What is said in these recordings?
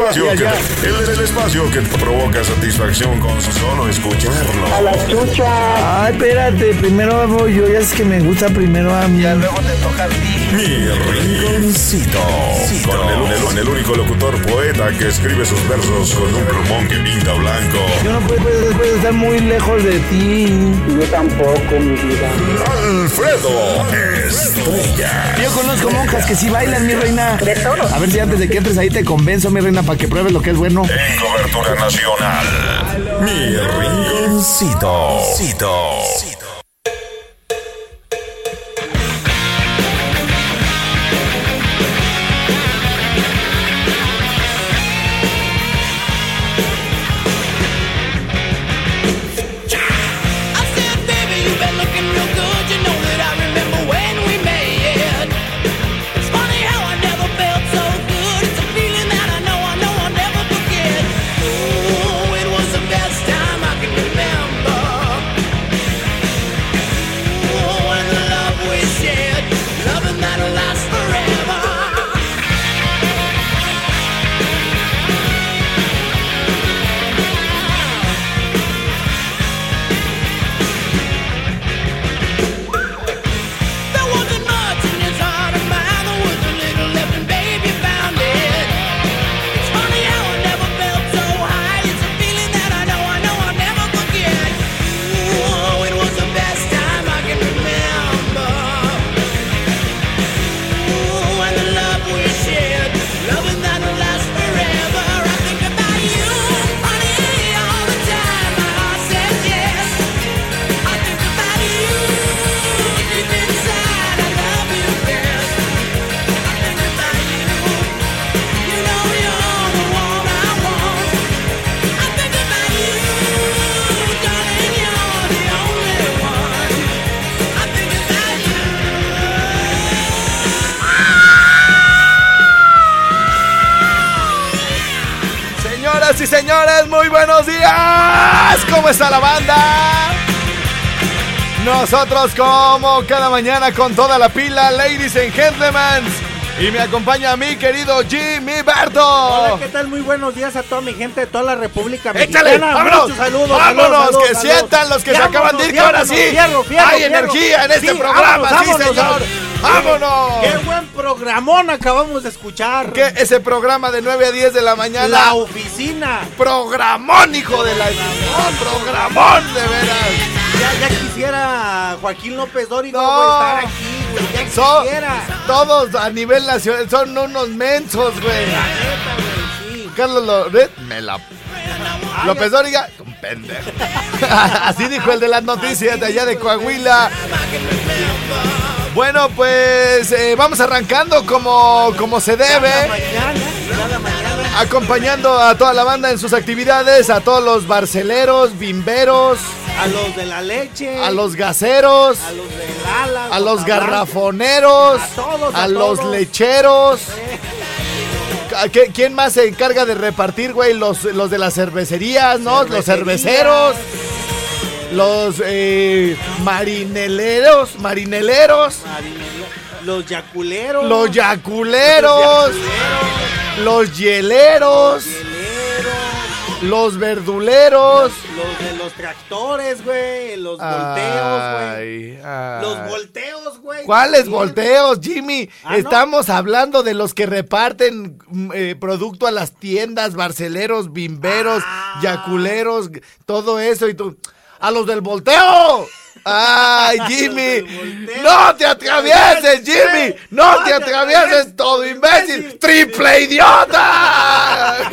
El espacio que, él es el espacio que provoca satisfacción con su solo escucharlo. A la chucha. Ay, espérate, primero voy yo, ya es que me gusta primero a mí. Luego te toca a ti. Mi rinconcito. Con el, el único locutor poeta que escribe sus versos con un plumón que pinta blanco. Puedo- puedo estar muy lejos de ti. Yo tampoco, mi vida. Alfredo Estrella. Yo conozco monjas que sí bailan, mi reina. A ver si antes de que entres ahí te convenzo, mi reina, para que pruebes lo que es bueno. En cobertura nacional. Mi rinconcito. I Señoras y señores, muy buenos días. ¿Cómo está la banda? Nosotros como cada mañana con toda la pila, ladies and gentlemen. Y me acompaña mi querido Jimmy Berto. Hola, ¿qué tal? Muy buenos días a toda mi gente de toda la República Échale, Mexicana. vámonos, Muchos saludos, vámonos, saludos, saludos, que sientan los que se Vámonos, acaban de ir, que ahora vámonos, sí fierro, fierro, hay fierro. energía en este programa, vámonos, sí vámonos, señor, vámonos. Qué buen programón acabamos de escuchar. Que ese programa de 9 a 10 de la mañana, La oficina. programón, hijo de la... Programón, de veras. Ya, ya quisiera Joaquín López No. güey, estar aquí, Son, todos a nivel nacional son unos mensos, güey. Sí. Carlos Loret me la. López Dóriga, un pendejo. Así dijo el de las noticias de allá de Coahuila. Bueno, pues eh, vamos arrancando como, como se debe. Acompañando a toda la banda en sus actividades, a todos los barceleros, bimberos, A los de la leche. a los gaseros, A los del a los garrafoneros, A todos, a a los lecheros. ¿A qué- ¿Quién más se encarga de repartir, güey? Los, los de las cervecerías, ¿no? Los cerveceros. Los eh, marineleros, marineleros. Los yaculeros. Los yaculeros. Los hieleros. hieleros, Los verduleros. Los de los tractores, güey. Los volteos, güey. Los volteos, güey. ¿Cuáles Sí. volteos, Jimmy? Ah, ¿no? Estamos hablando de los que reparten mm, eh, producto a las tiendas, barceleros, bimberos, Ah. yaculeros, todo eso y tú. ¡A los del volteo! ¡Ay, Jimmy! ¡No te atravieses, Jimmy! ¡No te atravieses, todo imbécil! ¡Triple idiota!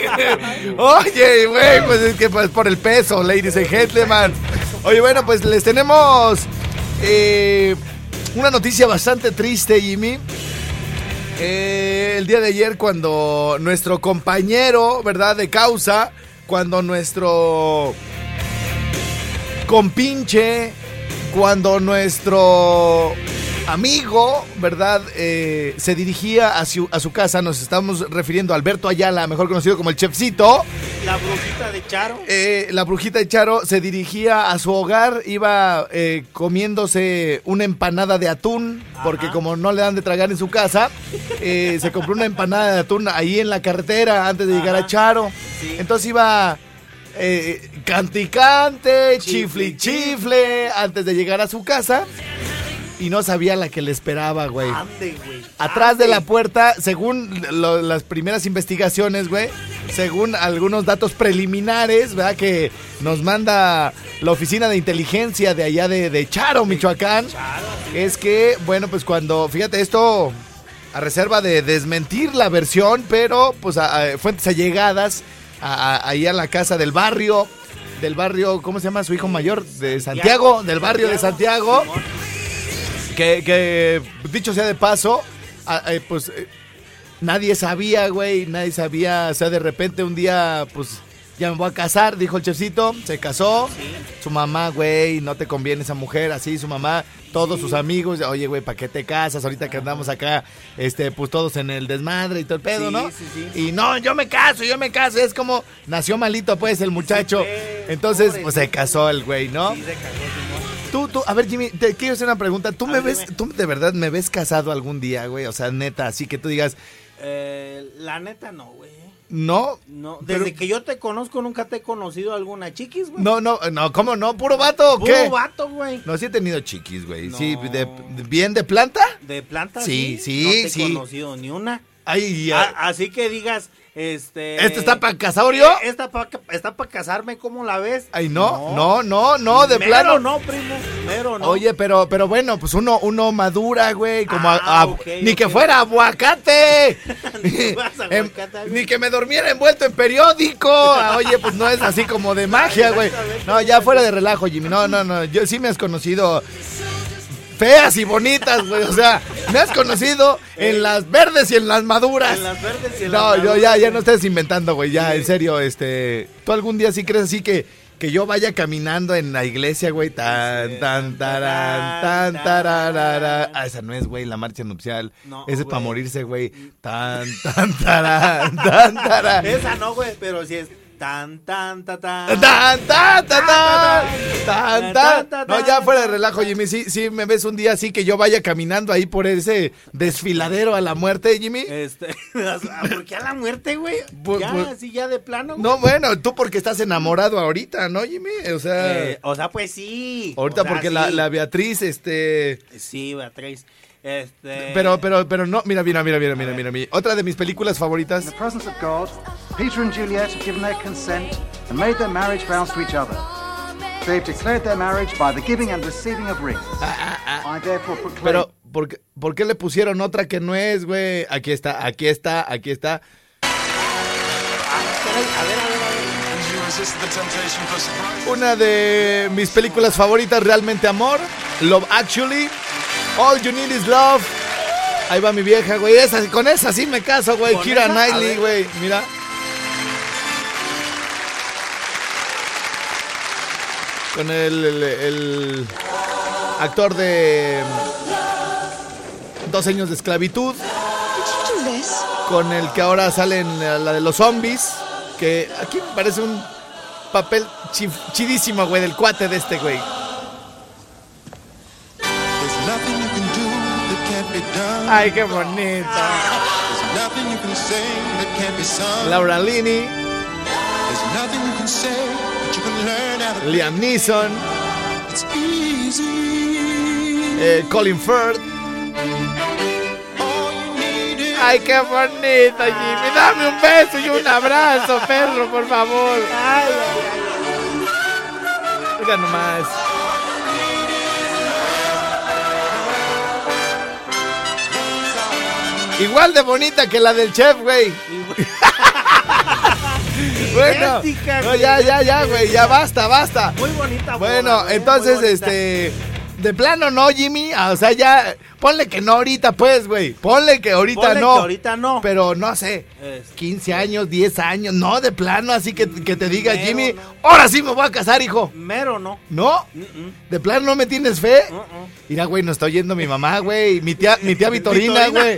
Oye, güey, pues es que pues por el peso, ladies and gentlemen. Oye, bueno, pues les tenemos eh, una noticia bastante triste, Jimmy. Eh, el día de ayer cuando nuestro compañero, ¿verdad? De causa, cuando nuestro compinche, cuando nuestro amigo, ¿verdad? Eh, se dirigía a su, a su casa, nos estamos refiriendo a Alberto Ayala, mejor conocido como el chefcito. La brujita de Charo. Eh, la brujita de Charo se dirigía a su hogar, iba eh, comiéndose una empanada de atún, porque como no le dan de tragar en su casa, eh, se compró una empanada de atún ahí en la carretera antes de llegar a Charo. Entonces iba eh, canticante, chifle chifle, antes de llegar a su casa. Y no sabía la que le esperaba, güey. Atrás de la puerta, según lo- las primeras investigaciones, güey, según algunos datos preliminares, ¿verdad? Que nos manda la oficina de inteligencia de allá de, de Charo, Michoacán, es que, bueno, pues cuando, fíjate, esto a reserva de desmentir la versión, pero pues a- a fuentes allegadas a- a- ahí a la casa del barrio, del barrio, ¿cómo se llama su hijo mayor? De Santiago, del barrio de Santiago. Que, que, dicho sea de paso, eh, pues eh, nadie sabía, güey, nadie sabía, o sea, de repente un día, pues ya me voy a casar, dijo el chefcito, se casó, su mamá, güey, no te conviene esa mujer, así, su mamá, todos sus amigos, oye, güey, ¿para qué te casas? Ahorita que andamos acá, este, pues todos en el desmadre y todo el pedo, Sí, ¿no? sí, sí. Y no, yo me caso, yo me caso, es como, nació malito, pues, el muchacho, entonces, pobre pues se casó el güey, ¿no? Sí, se Simón. Tú, tú, a ver, Jimmy, te quiero hacer una pregunta. ¿Tú A me ver, ves, dime. tú de verdad me ves casado algún día, güey? O sea, neta, así que tú digas, Eh, la neta no, güey. No, No, Pero- desde que yo te conozco nunca te he conocido alguna chiquis, güey. no, no, no, ¿cómo no? ¿Puro vato o Puro qué? vato, güey. No, sí he tenido chiquis, güey. No. Sí, de, de- bien de planta. De planta, Sí, sí, No te he sí. conocido ni una. Ay, A- ya. así que digas, este... ¿Este está para casaurio? Eh, Esta pa- está para casarme, ¿cómo la ves? Ay, no, no, no, no, de Mero plano. no, primo, pero no. Oye, pero, pero bueno, pues uno, uno madura, güey, como a- Ah, a- ni que fuera aguacate. Ni que fueras Em, ni que me durmiera envuelto en periódico. Ah, Oye, pues no es así como de magia, güey. No, ya fuera de relajo, Jimmy. No, no, no. Yo sí me has conocido feas y bonitas, güey. O sea, me has conocido en las verdes y en las maduras. En las verdes y en No, las yo ya, maduras, ya güey. no estés inventando, güey. Ya, en serio, este. ¿Tú algún día sí crees así que, que yo vaya caminando en la iglesia, güey? Tan, tan, tarán, tan, tararara. Ah, esa no es, güey, la marcha nupcial. No, Ese es para morirse, güey. Tan, tan, tarán, tan, tarán. Esa no, güey, pero si es tan, tan, ta, tan. Tan, tan, tan, tan, tan, tan. tan, No, ya fuera de relajo, Jimmy. Sí, sí, me ves un día así que yo vaya caminando ahí por ese desfiladero a la muerte, Jimmy. Este, ¿por qué a la muerte, güey? Pues- ya, pues- así ya de plano, güey. No, bueno, tú porque estás enamorado ahorita, ¿no, Jimmy? O sea, Eh, o sea, pues sí. ahorita o sea, porque la, sí. la Beatriz, este... Sí, Beatriz. Este. Pero, pero, pero no, mira, mira, mira, mira, mira, mira, mira. Otra de mis películas favoritas. The presence of God, Peter and Juliet have given their consent and made their marriage vows to each other. They've declared their marriage by the giving and receiving of rings. I therefore proclaim. Pero, ¿por qué, por qué le pusieron otra que no es, güey? Aquí está, aquí está, aquí está. A ver, a ver, a ver. Una de mis películas favoritas, Realmente Amor. Love Actually. All You Need Is Love. Ahí va mi vieja, güey. Esa, con esa sí me caso, güey. ¿Con Kira Knightley, güey. Mira. Con el, el- el actor de Dos años de esclavitud. Con el que ahora sale en la la de los zombies. Que aquí me parece un papel chi- chidísimo, güey, del cuate de este, güey. Ay, qué bonita. Laura Linney, Liam Neeson, eh, Colin Firth. Ay, qué bonito, Jimmy. Dame un beso y un abrazo, perro, por favor. Mira nomás. Igual de bonita que la del chef, güey. bueno, no, ya, ya, ya, güey, ya basta, basta. Muy bonita. Bueno, entonces, este, De plano no, Jimmy. Ah, O sea, ya. Ponle que no ahorita, pues, güey. Ponle que ahorita Ponle no. que ahorita no. Pero no sé. Es- 15 años, 10 años. No, de plano, así que, que te diga, Mero, Jimmy. no. Ahora sí me voy a casar, hijo. Mero no. ¿No? ¿De plano no me tienes fe? Uh-uh. Mira, güey, nos está oyendo mi mamá, güey. Mi tía, mi tía Vitorina. güey.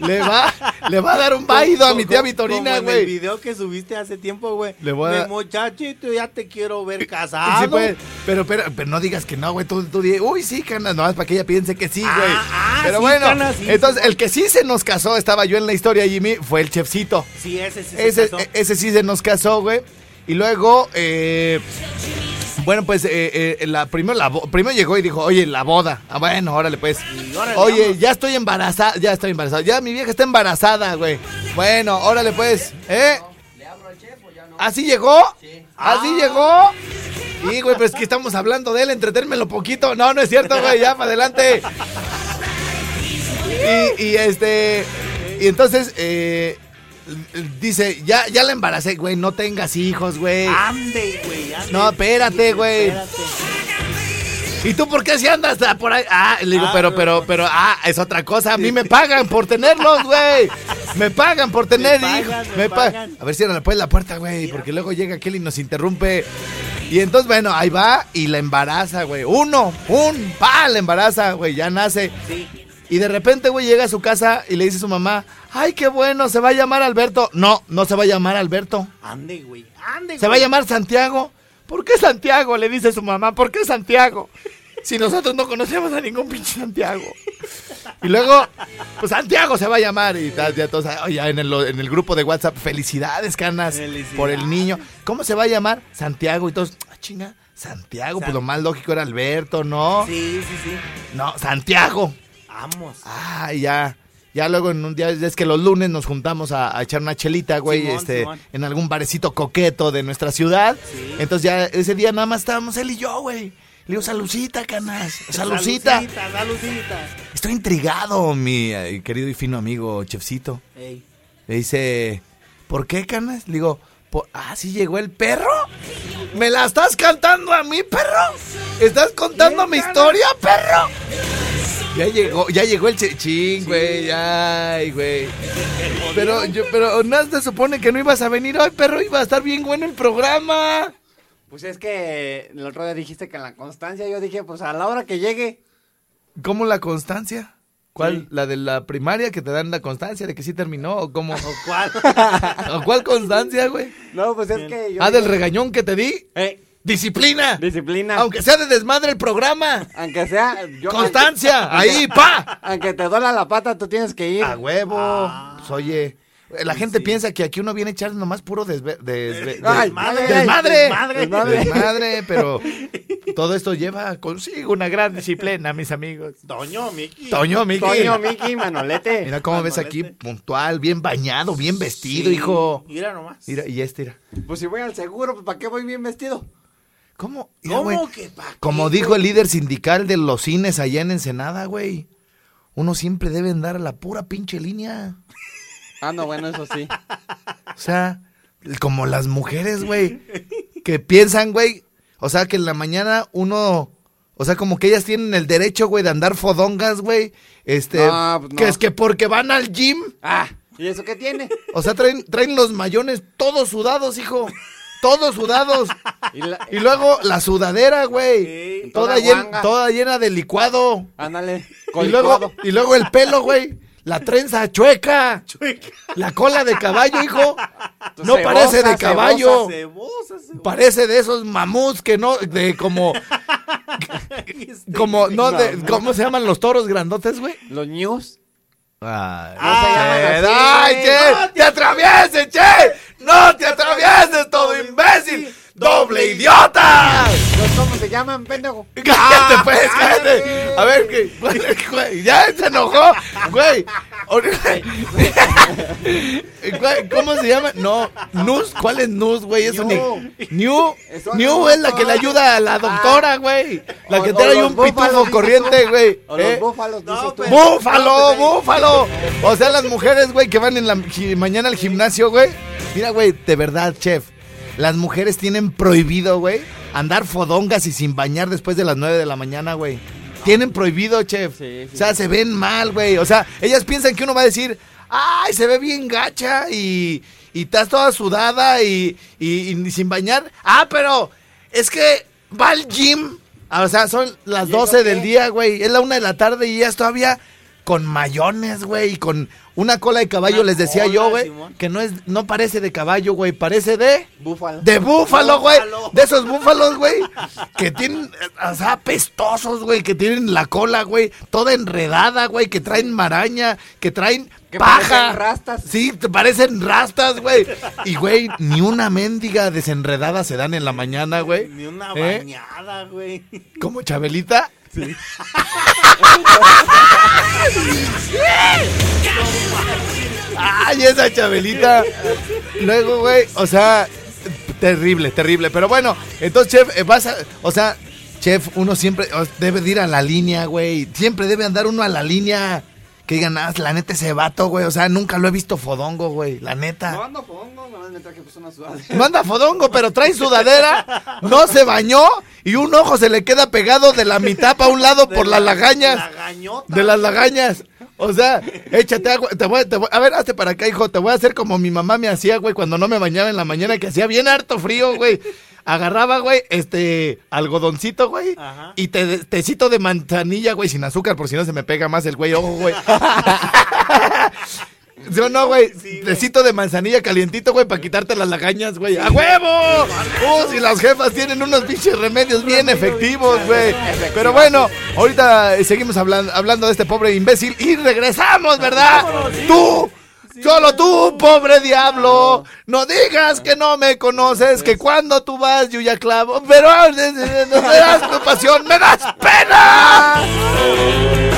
Le va, le va a dar un baido a mi tía Vitorina, en el güey. video que subiste hace tiempo, güey. Le voy a muchachito, ya te quiero ver casado. Sí, pues, pero, pero, pero no digas que no, güey. Tú, tú di, uy, sí, canas, nomás para que ella piense que sí, güey. Ah, ah, pero sí, bueno, canas, sí, entonces el que sí se nos casó, estaba yo en la historia, Jimmy, fue el chefcito. Sí, ese sí se Ese, casó. ese sí se nos casó, güey. Y luego, eh, bueno, pues eh, eh, la, primero, la, primero llegó y dijo, oye, la boda. Ah, bueno, órale, pues. Órale, Oye, vamos. ya estoy embarazada, ya estoy embarazada. Ya mi vieja está embarazada, güey. Bueno, órale, pues. ¿Eh? ¿Así llegó? ¿Así llegó? Y, güey, pues que estamos hablando de él, entretenmelo poquito. No, no es cierto, güey, ya, para adelante. Y, y, este. Y entonces, eh, dice, ya, ya la embaracé, güey, no tengas hijos, güey. Ande, güey. ande. No, espérate, güey. Espérate. ¿Y tú por qué si andas por ahí? Ah, le digo, Ah, pero, pero, no. pero, ah, es otra cosa. A mí me pagan por tenerlos, güey. Me pagan por tener hijos. me Me pa- pagan. A ver, cierra pues la puerta, güey, porque luego llega aquel y nos interrumpe. Y entonces, bueno, ahí va y la embaraza, güey. Uno, un, pa, la embaraza, güey, ya nace. Sí. Y de repente, güey, llega a su casa y le dice a su mamá, ay, qué bueno, se va a llamar Alberto. No, no se va a llamar Alberto. Ande, güey. Ande, Se va a güey. llamar Santiago. ¿Por qué Santiago? Le dice su mamá. ¿Por qué Santiago? Si nosotros no conocemos a ningún pinche Santiago. Y luego, pues Santiago se va a llamar. Y tal, ya todos, oye, en el, en el grupo de WhatsApp, felicidades, canas, Felicidades. por el niño. ¿Cómo se va a llamar? Santiago. Y todos, ah, chinga, Santiago. Pues lo más lógico era Alberto, ¿no? Sí, sí, sí. No, Santiago. Vamos. Ah, ya. Ya luego en un día, es que los lunes nos juntamos a, a echar una chelita, güey, Simón, este, Simón. en algún barecito coqueto de nuestra ciudad. Sí. Entonces ya ese día nada más estábamos él y yo, güey. Le digo, salucita, canas. Salucita. Salucita, salucita. Estoy intrigado, mi eh, querido y fino amigo Chefcito. Ey. Le dice, ¿por qué, canas? Le digo, "Por- ah, ¿sí llegó el perro? ¿Me la estás cantando a mí, perro? ¿Estás contando mi historia, perro? Ya llegó, ya llegó el chechín, güey, ay, güey. Pero yo, pero te supone que no ibas a venir hoy, perro, iba a estar bien bueno el programa. Pues es que el otro día dijiste que la constancia yo dije, pues a la hora que llegue. ¿Cómo la constancia? ¿Cuál? Sí. ¿La de la primaria que te dan la constancia de que sí terminó? ¿O cómo? ¿Cuál? ¿O cuál constancia, güey? No, pues es que yo. Ah, del regañón que te di. eh, Disciplina. disciplina. Aunque sea de desmadre el programa. Aunque sea. yo- Constancia. Ahí, pa. Aunque te duela la pata, tú tienes que ir. A huevo. Pues, oye, la gente piensa que aquí uno viene a echar nomás puro desve- desve- Ay, des- ay, desmadre. desmadre. Desmadre. Desmadre, pero todo esto lleva consigo una gran disciplina, mis amigos. Toño, Miki. Toño, Miki. Toño, Miki, Manolete. Mira cómo ves aquí, puntual, bien bañado, bien vestido, Sí. hijo. Mira nomás. Mira, y este, mira. Pues si voy al seguro, pues ¿para qué voy bien vestido? ¿Cómo? Mira, ¿Cómo que pa' qué, Como dijo el líder sindical de los cines allá en Ensenada, güey. Uno siempre debe andar a la pura pinche línea. Ah, no, bueno, eso sí. O sea, como las mujeres, güey, que piensan, güey, o sea, que en la mañana uno, o sea, como que ellas tienen el derecho, güey, de andar fodongas, güey, este, No, pues no. que es que porque van al gym, Ah, ¿y eso qué tiene? o sea, traen, traen los mayones todos sudados, hijo, todos sudados, Y la- y luego la sudadera, güey, Sí. toda, Toda llena, toda llena de licuado, Ándale. y luego, y luego el pelo, güey, la trenza chueca, la cola de caballo, hijo, no Cebosa, parece de caballo. Cebosa, cebosa. Parece de esos mamuts que no, de como, como, no, de. ¿cómo se llaman los toros grandotes, güey? Los news. Ay, así, ¡Ay, güey. che! No ¡Te atravieses, che! ¡No te atravieses, todo imbécil! ¡Doble idiota! ¿Los cómo se llaman, pendejo? ¡Cállate, pues, cállate! A ver. Güey, ya se enojó, güey. ¿Cómo se llama? No, Nus, ¿cuál es Nus, güey? Es New. New. New es la que le ayuda a la doctora, güey. La que trae un pitufo búfalos, corriente, güey. O ¿Eh? los búfalos, dices tú. pues. ¡Búfalo, búfalo! O sea, las mujeres, güey, que van en la mañana al gimnasio, güey. Mira, güey, de verdad, chef. Las mujeres tienen prohibido, güey, andar fodongas y sin bañar después de las 9 de la mañana, güey. tienen prohibido, chef. Sí, sí. O sea, se ven mal, güey. O sea, ellas piensan que uno va a decir, ay, se ve bien gacha y, y estás toda sudada y, y- y sin bañar. Ah, pero es que va al gym. O sea, son las ¿Y eso 12 del día, güey. Es la una de la tarde y ya es todavía con mayones, güey. Y con una cola de caballo, Una les decía cola, yo, güey. Que no es, no parece de caballo, güey. Parece de... Búfalo. De búfalo, güey. De esos búfalos, güey. Que tienen, o sea, pestosos, güey. Que tienen la cola, güey. Toda enredada, güey. Que traen maraña. Que traen Que paja. parecen rastas. Sí, te parecen rastas, güey. Y, güey, ni una mendiga desenredada se dan en la mañana, güey. Ni una ¿Eh? bañada, güey. Como Chabelita. Ay, esa Chabelita. Luego, güey, o sea, terrible, terrible. Pero bueno, entonces, chef, eh, vas a, o sea, chef, uno siempre debe de ir a la línea, güey. Siempre debe andar uno a la línea. Que digan, ah, la neta ese vato, güey. O sea, nunca lo he visto fodongo, güey. La neta. No ando pongo, nomás me traje pues una sudadera. No anda fodongo, pero trae sudadera, no se bañó y un ojo se le queda pegado de la mitad para un lado por las lagañas. La gañota. De las lagañas. O sea, échate agua. Te voy, te voy- a ver, hazte para acá, hijo. Te voy a hacer como mi mamá me hacía, güey, cuando no me bañaba en la mañana, que hacía bien harto frío, güey. Agarraba, güey, este, algodoncito, güey, Ajá. y te, tecito de manzanilla, güey, sin azúcar, por si no se me pega más el güey, ojo, güey. Yo no, güey. Tecito de manzanilla calientito, güey, para quitarte las lagañas, güey. ¡A huevo! Uh, si las jefas tienen unos pinches remedios bien efectivos, güey. Pero bueno, ahorita seguimos hablando, hablando de este pobre imbécil y regresamos, ¿verdad? Tú. Solo tú, pobre diablo, no. Digas que no me conoces, que cuando tú vas yo ya clavo, pero no me das compasión, me das pena.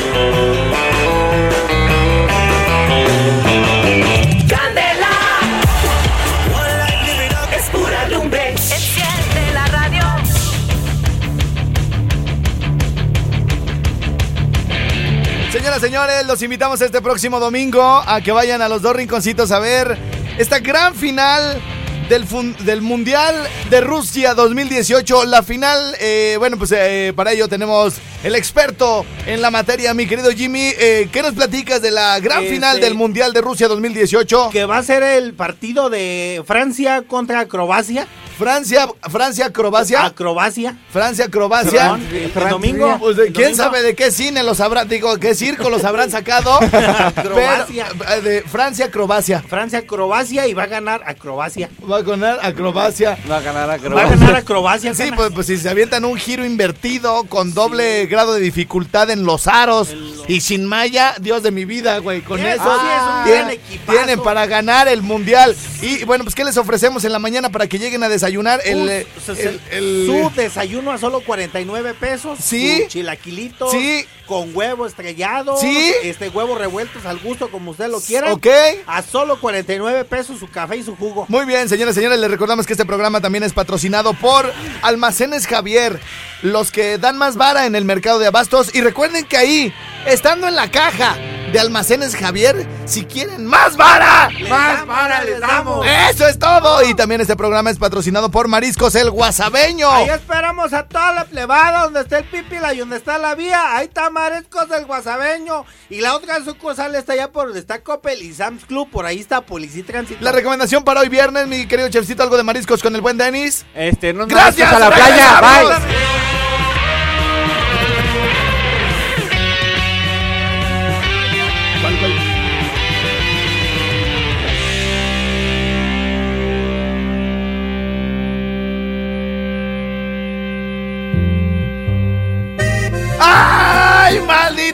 Señoras, señores, los invitamos este próximo domingo a que vayan a los dos rinconcitos a ver esta gran final del, del Mundial de Rusia 2018. La final, eh, bueno, pues eh, para ello tenemos el experto en la materia, mi querido Jimmy. Eh, ¿Qué nos platicas de la gran Este- final del Mundial de Rusia 2018? Que va a ser el partido de Francia contra Croacia. Francia, Francia, Croacia. Croacia. Francia, Croacia. Perdón, el, el domingo. Pues, ¿Quién domingo. sabe de qué cine los habrá, digo, qué circo los habrán sacado? Croacia. Pero, eh, de Francia, Croacia. Francia, Croacia y va a ganar a Croacia. Va a ganar a Croacia. Va a ganar a Va a ganar a Croacia. Sí, pues, pues si se avientan un giro invertido con doble grado de dificultad en los aros y sin malla, Dios de mi vida, güey. Con eso sí, es un tienen, tienen para ganar el mundial. Y bueno, pues ¿qué les ofrecemos en la mañana para que lleguen a desayunar? El, Un- eh, o sea, el- el- su desayuno a solo 49 pesos. Sí. su chilaquilito. Sí. Con huevo estrellado. Sí. Este huevos revueltos al gusto como usted lo quiera. Ok. A solo 49 pesos su café y su jugo. Muy bien, señoras y señores, les recordamos que este programa también es patrocinado por Almacenes Javier, los que dan más vara en el mercado de abastos. Y recuerden que ahí, estando en la caja de Almacenes Javier, si quieren más vara, Más para les damos. eso es todo. Y también este programa es patrocinado por Mariscos El Guasabeño. Ahí esperamos a toda la plebada donde está el pipila y donde está la vía. Ahí está Mariscos del Guasabeño. Y la otra sucursal está allá por donde está Coppel y Sam's Club. Por ahí está Policía y Tránsito. La recomendación para hoy viernes, mi querido chefcito, algo de mariscos con el buen Denis. Este, no Gracias a la playa. Bye.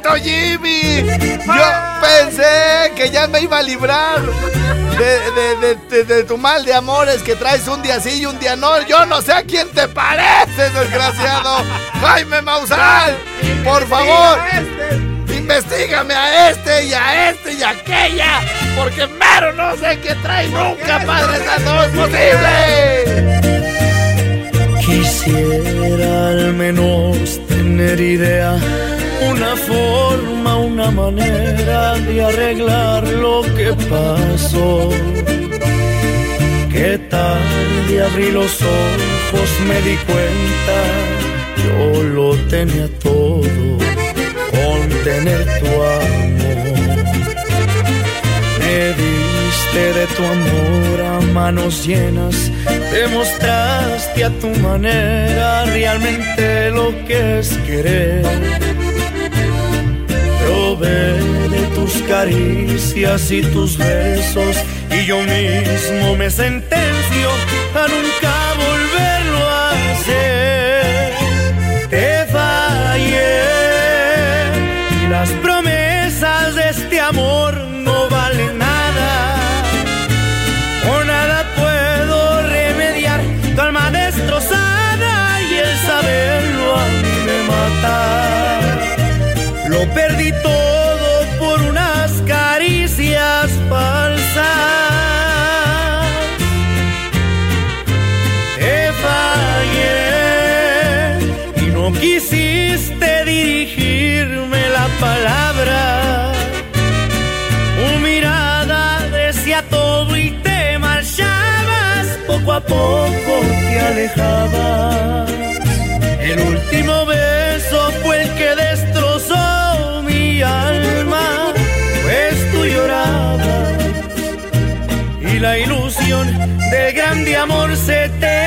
Maldito Jimmy! Yo pensé que ya me iba a librar de, de- de- de- tu mal de amores que traes un día sí y un día no. Yo no sé a quién te pareces, desgraciado. Jaime Maussan, por favor. Investígame a este y a este y a aquella, porque mero no sé qué trae nunca, Padre Santo, es posible. Quisiera al menos tener idea, una forma, una manera de arreglar lo que pasó. Que tarde abrí los ojos, me di cuenta yo lo tenía todo con tener tu amor. Me diste de tu amor a manos llenas, demostraste a tu manera realmente lo que es querer. Caricias y tus besos y yo mismo me sentencio a nunca Poco te alejabas. El último beso fue el que destrozó mi alma, pues tú llorabas y la ilusión del grande amor se terminaba.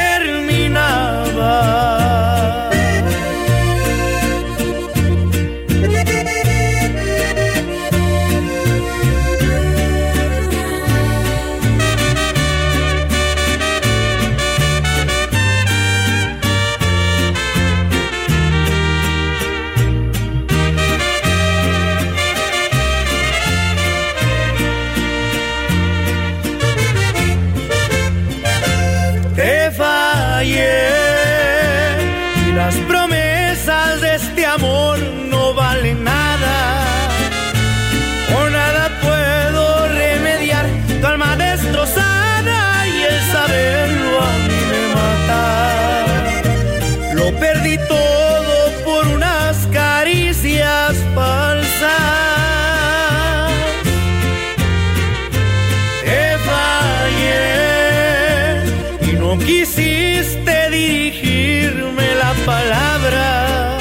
Quisiste dirigirme la palabra.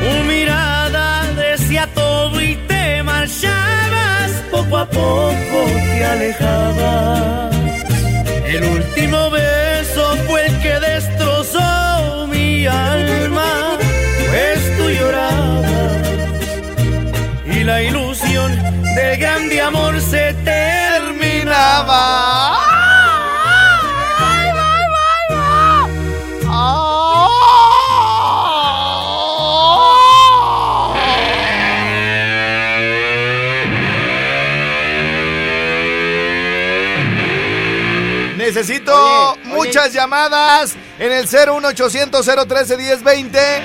Tu mirada decía todo y te marchabas. Poco a poco te alejabas. El último beso fue el que destrozó mi alma, pues tú llorabas y la ilusión del grande amor se terminaba. Necesito Oye, oye. muchas llamadas en el 01800 013 1020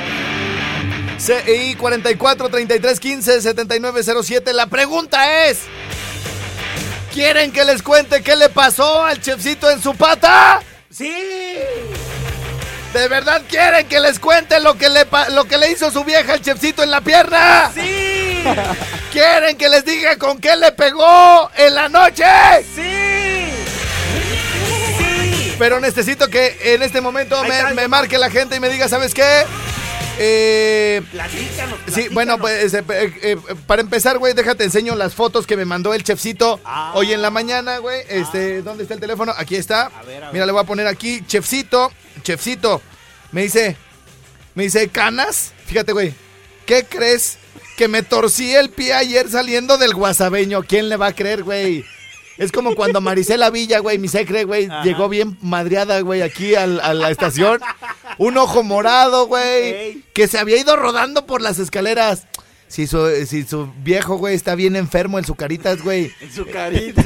y 44 33 15 79 07. La pregunta es: ¿Quieren que les cuente qué le pasó al chefcito en su pata? ¡Sí! ¿De verdad quieren que les cuente lo que le, lo que le hizo su vieja al chefcito en la pierna? ¡Sí! ¿Quieren que les diga con qué le pegó en la noche? ¡Sí! ¡Sí! Pero necesito que en este momento me, marque la gente y me diga, ¿sabes qué? Eh, Platícanos, sí, platícanos. bueno, pues eh, eh, eh, para empezar, güey, déjate enseño las fotos que me mandó el chefcito Ah. hoy en la mañana, güey. Este, ¿dónde está el teléfono? Aquí está. ver, a ver. Mira, le voy a poner aquí, chefcito, chefcito. Me dice, me dice, ¿canas? Fíjate, güey, ¿qué crees? Que me torcí el pie ayer saliendo del guasabeño. ¿Quién le va a creer, güey? Es como cuando Marisela Villa, güey, mi secre, güey, llegó bien madreada, güey, aquí al- a la estación. Un ojo morado, güey, Ey. que se había ido rodando por las escaleras. Si su, si su viejo, güey, está bien enfermo en su caritas, güey. En su carita.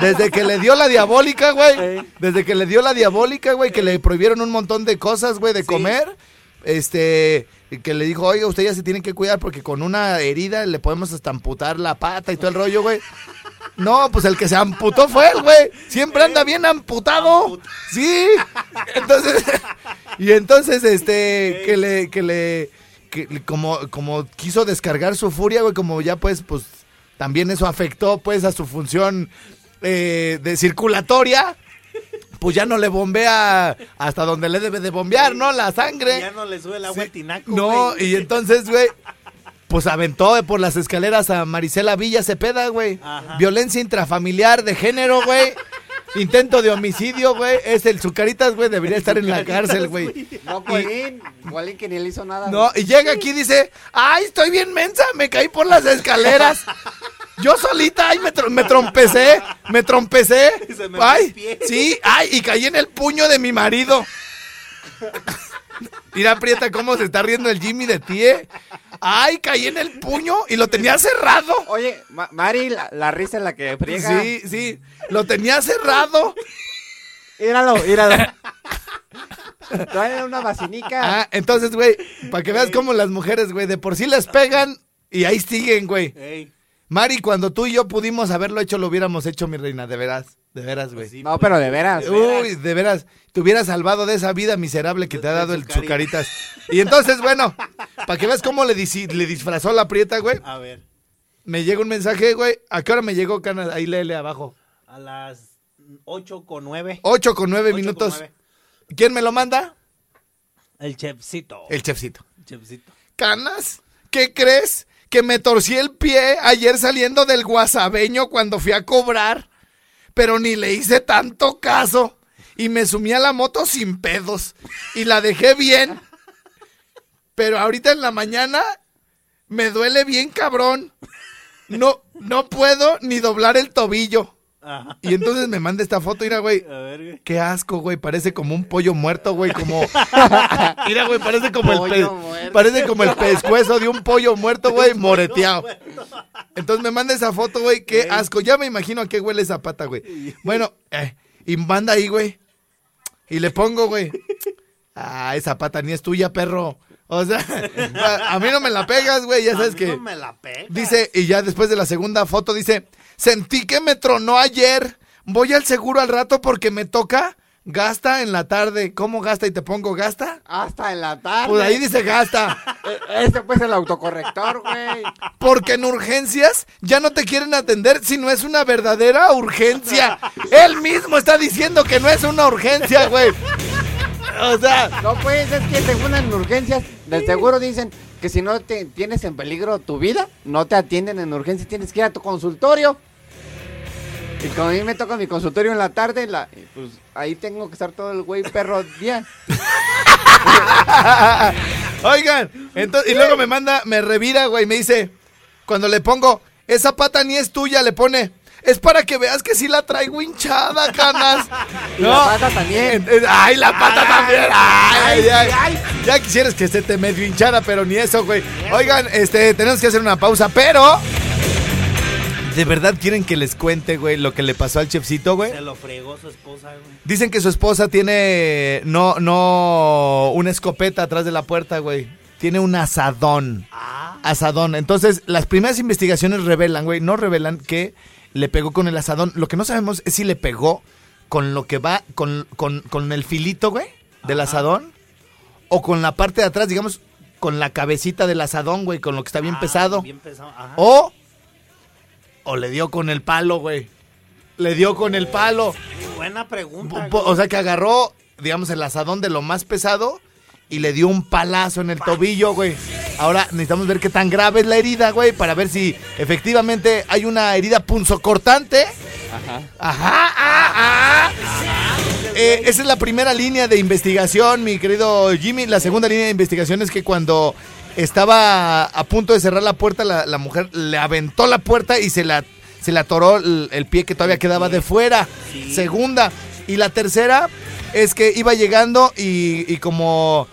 Desde, desde que le dio la diabólica, güey. Ey. Desde que le dio la diabólica, güey, que le prohibieron un montón de cosas, güey, de comer. Este, que le dijo, oiga, usted ya se tiene que cuidar porque con una herida le podemos hasta amputar la pata y todo el rollo, güey. No, pues el que se amputó fue él, güey. Siempre anda bien amputado. Sí. Entonces, y entonces, este, que le, que le, que como, como quiso descargar su furia, güey, como ya pues, pues, también eso afectó pues a su función eh, de circulatoria. pues ya no le bombea hasta donde le debe de bombear, ¿no? La sangre. Ya no le sube el agua al tinaco. No, y entonces, güey, pues aventó por las escaleras a Marisela Villa Cepeda, güey. Violencia intrafamiliar de género, güey. Intento de homicidio, güey. Es el Zucaritas, güey, debería estar en la cárcel, güey. No, Colín. Colín que ni le hizo nada. No, y llega aquí y dice, ay, estoy bien mensa, me caí por las escaleras. Yo solita, ay, me, me trompecé, me trompecé. Se me Ay, pie. sí, ay, y caí en el puño de mi marido. Mira, Prieta, cómo se está riendo el Jimmy de ti, ¿eh? Ay, caí en el puño y lo tenía cerrado. Oye, Ma- Mari, la, la risa en la que friega. Sí, sí, lo tenía cerrado. Míralo, míralo. Trae una vacinica. Ah, entonces, güey, para que veas cómo las mujeres, güey, de por sí les pegan y ahí siguen, güey. Ey, Mari, cuando tú y yo pudimos haberlo hecho, lo hubiéramos hecho, mi reina, de veras, de veras, güey. no, pero de veras. Uy, de veras, te hubieras salvado de esa vida miserable que te ha dado el Chucaritas. Y entonces, bueno, para que veas cómo le, disi- le disfrazó la prieta, güey, a ver, me llega un mensaje, güey. ¿A qué hora me llegó, Cana? Ahí léele abajo. a las 8 con 9. 8 con 9 minutos. ¿Quién me lo manda? El chefcito. El chefcito. chefcito. Canas, ¿qué crees? Que me torcí el pie ayer saliendo del guasabeño cuando fui a cobrar, pero ni le hice tanto caso y me sumí a la moto sin pedos y la dejé bien. Pero ahorita en la mañana me duele bien cabrón. No, no puedo ni doblar el tobillo. Ajá. Y entonces me manda esta foto, mira, güey. A ver, güey. Qué asco, güey. Parece como un pollo muerto, güey. Como. Mira, güey, parece como el Pollo pe- muerto. Parece como el pescuezo de un pollo muerto, güey, moreteado. Entonces me manda esa foto, güey. Qué asco. Ya me imagino a qué huele esa pata, güey. Bueno, eh, y manda ahí, güey. Y le pongo, güey. Ah, esa pata ni es tuya, perro. O sea, a, a mí no me la pegas, güey. Ya sabes A mí que. no me la pega. Dice, y ya después de la segunda foto dice, sentí que me tronó ayer, voy al seguro al rato porque me toca, gasta en la tarde. ¿Cómo gasta y te pongo gasta? Hasta en la tarde. Pues ahí dice gasta. Eh, Este pues el autocorrector, güey. Porque en urgencias ya no te quieren atender si no es una verdadera urgencia. Él mismo está diciendo que no es una urgencia, güey. O sea, No, pues es que según en urgencias del seguro dicen que si no te tienes en peligro tu vida, no te atienden en urgencias, tienes que ir a tu consultorio. Y como a mí me toca mi consultorio en la tarde, la, pues ahí tengo que estar todo el güey perro día. Oigan, entonces, y luego me manda, me revira, güey, me dice, cuando le pongo, esa pata ni es tuya, le pone, es para que veas que sí la traigo hinchada, canas. Y la pata también. Ay, la pata también. Ay, ay, Ya quisieras que te medio hinchara, pero ni eso, güey. Oigan, este, tenemos que hacer una pausa, pero... ¿De verdad quieren que les cuente, güey, lo que le pasó al chefcito, güey? Se lo fregó su esposa, güey. Dicen que su esposa tiene no no una escopeta atrás de la puerta, güey. Tiene un asadón. Asadón. Entonces, las primeras investigaciones revelan, güey, no revelan que le pegó con el asadón. Lo que no sabemos es si le pegó con lo que va con, con, con el filito, güey, del asadón o con la parte de atrás, digamos, con la cabecita del asadón, güey, con lo que está bien Ah, pesado. Bien pesado, ajá. O o le dio con el palo, güey. Le dio con el palo. Buena pregunta. Po- O sea, que agarró, digamos, el asadón de lo más pesado y le dio un palazo en el tobillo, güey. Ahora necesitamos ver qué tan grave es la herida, güey, para ver si efectivamente hay una herida punzocortante. Ajá. Ajá, ah, ah. Eh, esa es la primera línea de investigación, mi querido Jimmy. La segunda línea de investigación es que cuando estaba a punto de cerrar la puerta, la, la mujer le aventó la puerta y se la, se le atoró el, el pie que todavía quedaba de fuera. Segunda. Y la tercera es que iba llegando y, y como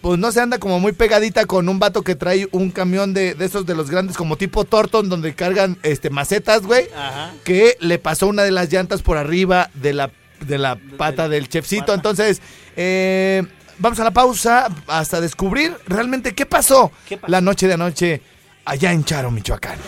pues no se anda como muy pegadita con un vato que trae un camión de, de esos de los grandes como tipo Torton donde cargan este macetas, güey. Ajá. Que le pasó una de las llantas por arriba de la, de la pata del chefcito. Entonces, eh, vamos a la pausa hasta descubrir realmente qué pasó, ¿Qué pasó? la noche de anoche allá en Charo, Michoacán.